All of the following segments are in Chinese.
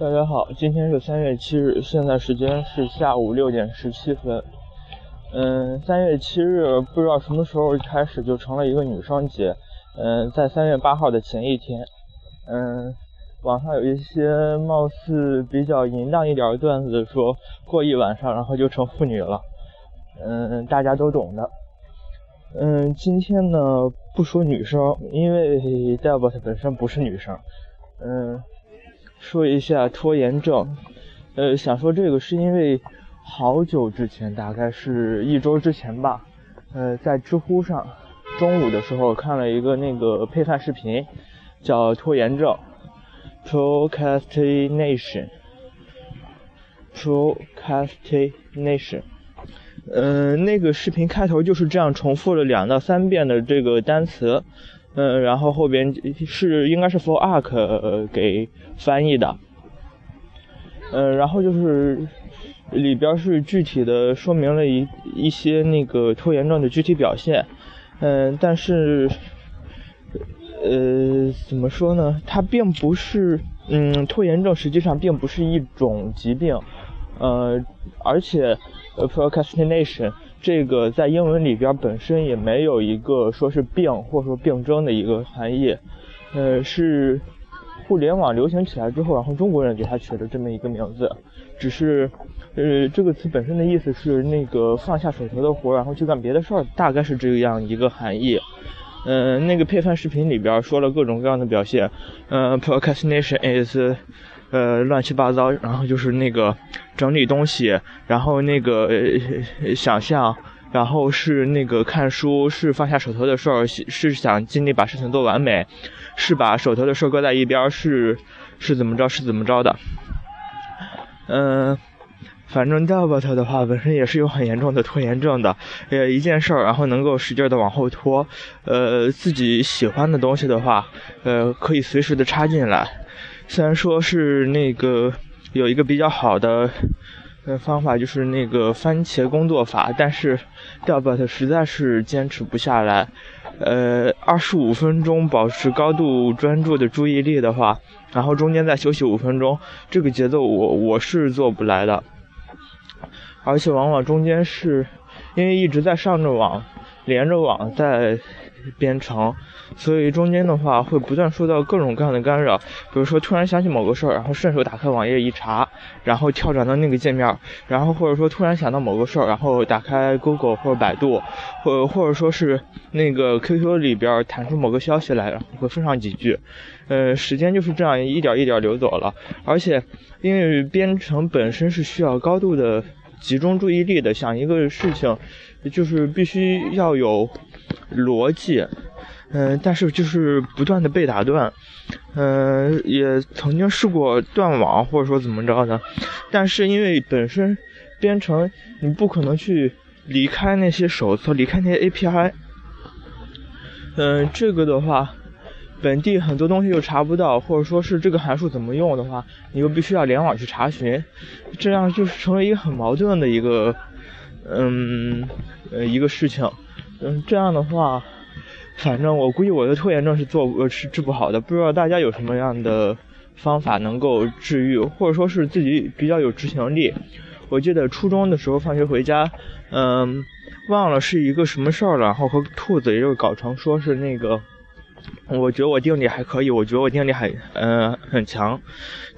大家好，今天是三月七日，现在时间是下午六点十七分。嗯，三月七日不知道什么时候开始就成了一个女生节。嗯，在三月八号的前一天，嗯，网上有一些貌似比较淫荡一点的段子，说过一晚上然后就成妇女了。嗯，大家都懂的。嗯，今天呢不说女生，因为 d e b t 本身不是女生。嗯。说一下拖延症，呃，想说这个是因为好久之前，大概是一周之前吧，呃，在知乎上中午的时候看了一个那个配饭视频，叫拖延症，procrastination，procrastination，嗯，那个视频开头就是这样重复了两到三遍的这个单词。嗯，然后后边是应该是 for arc 给翻译的，嗯，然后就是里边是具体的说明了一一些那个拖延症的具体表现，嗯，但是呃怎么说呢？它并不是，嗯，拖延症实际上并不是一种疾病，呃，而且 procrastination。这个在英文里边本身也没有一个说是病或者说病症的一个含义，呃，是互联网流行起来之后，然后中国人给它取了这么一个名字，只是呃这个词本身的意思是那个放下手头的活，然后去干别的事儿，大概是这样一个含义。嗯，那个配饭视频里边说了各种各样的表现，嗯，procrastination is。呃，乱七八糟，然后就是那个整理东西，然后那个呃想象，然后是那个看书，是放下手头的事儿，是想尽力把事情做完美，是把手头的事搁在一边，是是怎么着，是怎么着的。嗯，反正 doubt 的话，本身也是有很严重的拖延症的，呃，一件事儿，然后能够使劲的往后拖，呃，自己喜欢的东西的话，呃，可以随时的插进来。虽然说是那个有一个比较好的呃方法，就是那个番茄工作法，但是 Dubert 实在是坚持不下来。呃，二十五分钟保持高度专注的注意力的话，然后中间再休息五分钟，这个节奏我我是做不来的。而且往往中间是因为一直在上着网，连着网在。编程，所以中间的话会不断受到各种各样的干扰，比如说突然想起某个事儿，然后顺手打开网页一查，然后跳转到那个界面，然后或者说突然想到某个事儿，然后打开 Google 或者百度，或或者说是那个 QQ 里边弹出某个消息来，然后回复上几句，呃，时间就是这样一点一点流走了，而且因为编程本身是需要高度的集中注意力的，想一个事情，就是必须要有。逻辑，嗯，但是就是不断的被打断，嗯，也曾经试过断网或者说怎么着的，但是因为本身编程你不可能去离开那些手册，离开那些 API，嗯，这个的话，本地很多东西又查不到，或者说是这个函数怎么用的话，你又必须要联网去查询，这样就是成为一个很矛盾的一个，嗯，呃，一个事情。嗯，这样的话，反正我估计我的拖延症是做呃是治不好的。不知道大家有什么样的方法能够治愈，或者说是自己比较有执行力。我记得初中的时候放学回家，嗯，忘了是一个什么事儿了，然后和兔子也就搞成说是那个，我觉得我定力还可以，我觉得我定力很嗯很强。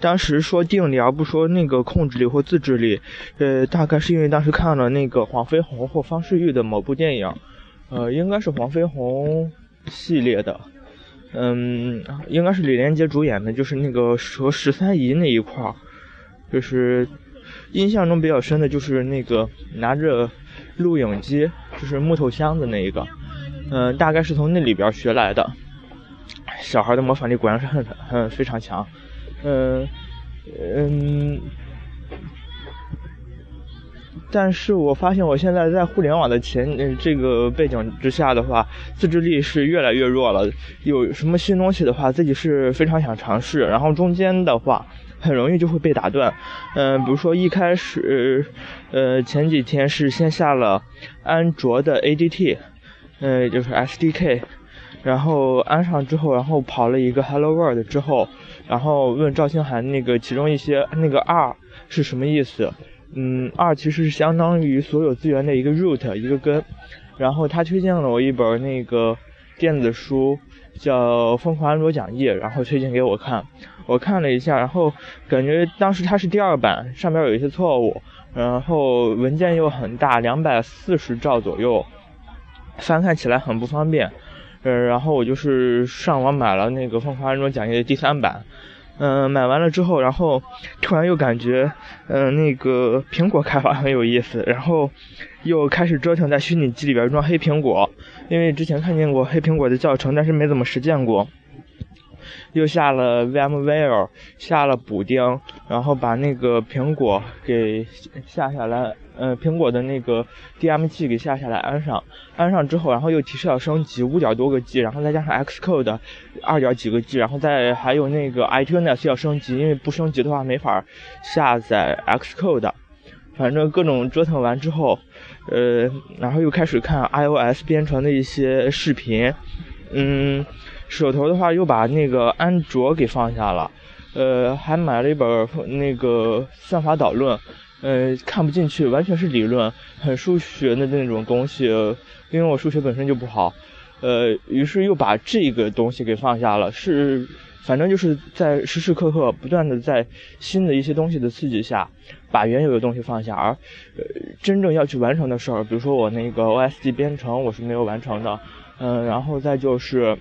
当时说定力而不说那个控制力或自制力，呃，大概是因为当时看了那个黄飞鸿或方世玉的某部电影。呃，应该是黄飞鸿系列的，嗯，应该是李连杰主演的，就是那个和十三姨那一块儿，就是印象中比较深的就是那个拿着录影机，就是木头箱子那一个，嗯，大概是从那里边学来的。小孩的模仿力果然是很很非常强，嗯嗯。但是我发现我现在在互联网的前这个背景之下的话，自制力是越来越弱了。有什么新东西的话，自己是非常想尝试，然后中间的话很容易就会被打断。嗯，比如说一开始，呃，前几天是先下了安卓的 ADT，呃，就是 SDK，然后安上之后，然后跑了一个 Hello World 之后，然后问赵星涵那个其中一些那个 R 是什么意思？嗯，R 其实是相当于所有资源的一个 root 一个根。然后他推荐了我一本那个电子书，叫《疯狂安卓讲义》，然后推荐给我看。我看了一下，然后感觉当时它是第二版，上边有一些错误，然后文件又很大，两百四十兆左右，翻看起来很不方便。呃，然后我就是上网买了那个《疯狂安卓讲义》的第三版。嗯，买完了之后，然后突然又感觉，嗯，那个苹果开发很有意思，然后又开始折腾在虚拟机里边装黑苹果，因为之前看见过黑苹果的教程，但是没怎么实践过。又下了 VMware，下了补丁，然后把那个苹果给下下来，呃，苹果的那个 DM 器给下下来安上，安上之后，然后又提示要升级五点多个 G，然后再加上 Xcode 二点几个 G，然后再还有那个 iTunes 要升级，因为不升级的话没法下载 Xcode。反正各种折腾完之后，呃，然后又开始看 iOS 编程的一些视频，嗯。手头的话又把那个安卓给放下了，呃，还买了一本那个算法导论，呃，看不进去，完全是理论，很数学的那种东西，因为我数学本身就不好，呃，于是又把这个东西给放下了，是，反正就是在时时刻刻不断的在新的一些东西的刺激下，把原有的东西放下，而，呃，真正要去完成的事儿，比如说我那个 OSD 编程我是没有完成的，嗯，然后再就是。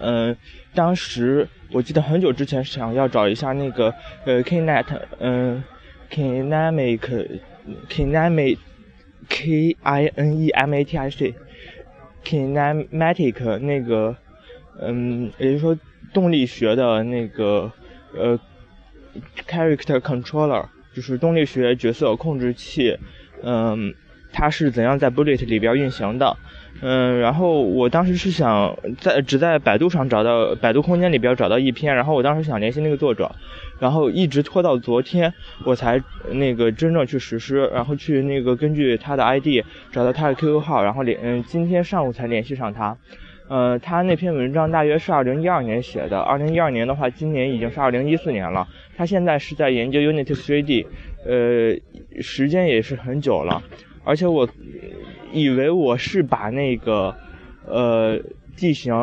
嗯，当时我记得很久之前想要找一下那个呃，Knet，嗯，Kinematic，Kinematic，K I N E M A T I C，Kinematic 那个，嗯，也就是说动力学的那个呃，Character Controller，就是动力学角色控制器，嗯，它是怎样在 Bullet 里边运行的？嗯，然后我当时是想在只在百度上找到百度空间里边找到一篇，然后我当时想联系那个作者，然后一直拖到昨天我才那个真正去实施，然后去那个根据他的 ID 找到他的 QQ 号，然后联嗯今天上午才联系上他。呃，他那篇文章大约是二零一二年写的，二零一二年的话，今年已经是二零一四年了。他现在是在研究 Unity 3D，呃，时间也是很久了，而且我。以为我是把那个，呃，地形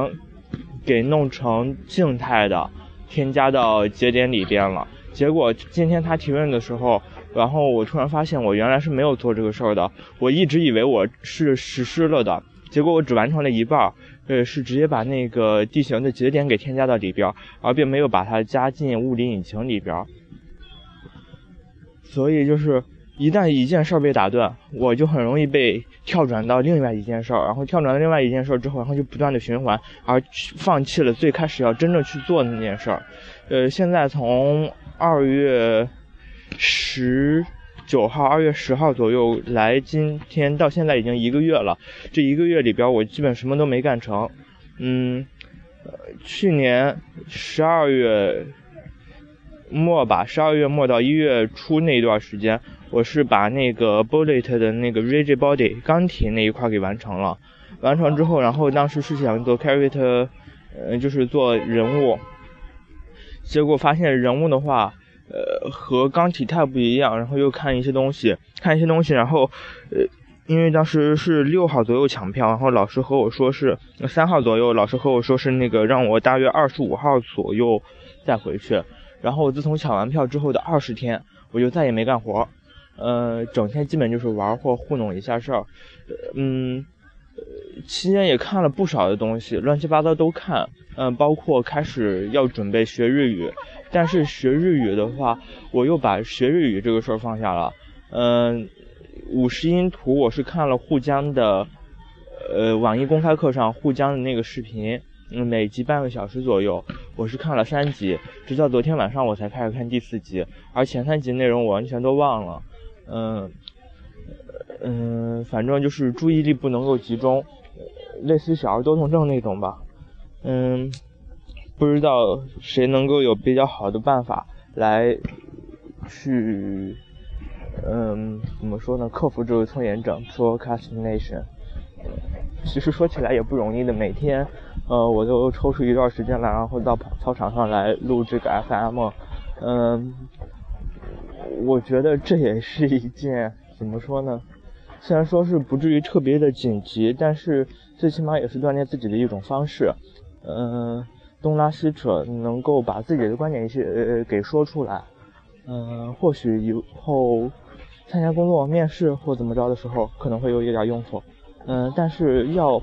给弄成静态的，添加到节点里边了。结果今天他提问的时候，然后我突然发现我原来是没有做这个事儿的。我一直以为我是实施了的，结果我只完成了一半，呃，是直接把那个地形的节点给添加到里边，而并没有把它加进物理引擎里边。所以就是。一旦一件事儿被打断，我就很容易被跳转到另外一件事儿，然后跳转到另外一件事儿之后，然后就不断的循环，而放弃了最开始要真正去做那件事儿。呃，现在从二月十九号、二月十号左右来，今天到现在已经一个月了。这一个月里边，我基本什么都没干成。嗯，去年十二月末吧，十二月末到一月初那一段时间。我是把那个 Bullet 的那个 Rigid Body 钢铁那一块给完成了，完成之后，然后当时是想做 Character，呃，就是做人物，结果发现人物的话，呃，和钢体太不一样，然后又看一些东西，看一些东西，然后，呃，因为当时是六号左右抢票，然后老师和我说是三号左右，老师和我说是那个让我大约二十五号左右再回去，然后自从抢完票之后的二十天，我就再也没干活。呃，整天基本就是玩或糊弄一下事儿，嗯，期间也看了不少的东西，乱七八糟都看，嗯，包括开始要准备学日语，但是学日语的话，我又把学日语这个事儿放下了，嗯，五十音图我是看了沪江的，呃，网易公开课上沪江的那个视频，嗯，每集半个小时左右，我是看了三集，直到昨天晚上我才开始看第四集，而前三集内容我完全都忘了。嗯嗯，反正就是注意力不能够集中，类似于小儿多动症那种吧。嗯，不知道谁能够有比较好的办法来去，嗯，怎么说呢？克服这个拖延症 （procrastination）。其实说起来也不容易的，每天呃，我就抽出一段时间来，然后到操场上来录这个 FM。嗯，我觉得这也是一件怎么说呢？虽然说是不至于特别的紧急，但是最起码也是锻炼自己的一种方式。嗯，东拉西扯，能够把自己的观点一些呃给说出来。嗯，或许以后参加工作面试或怎么着的时候，可能会有一点用处。嗯，但是要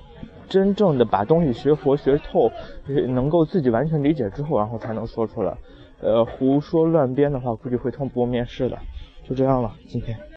真正的把东西学活学透，能够自己完全理解之后，然后才能说出来。呃，胡说乱编的话，估计会通不过面试的。就这样了，今天。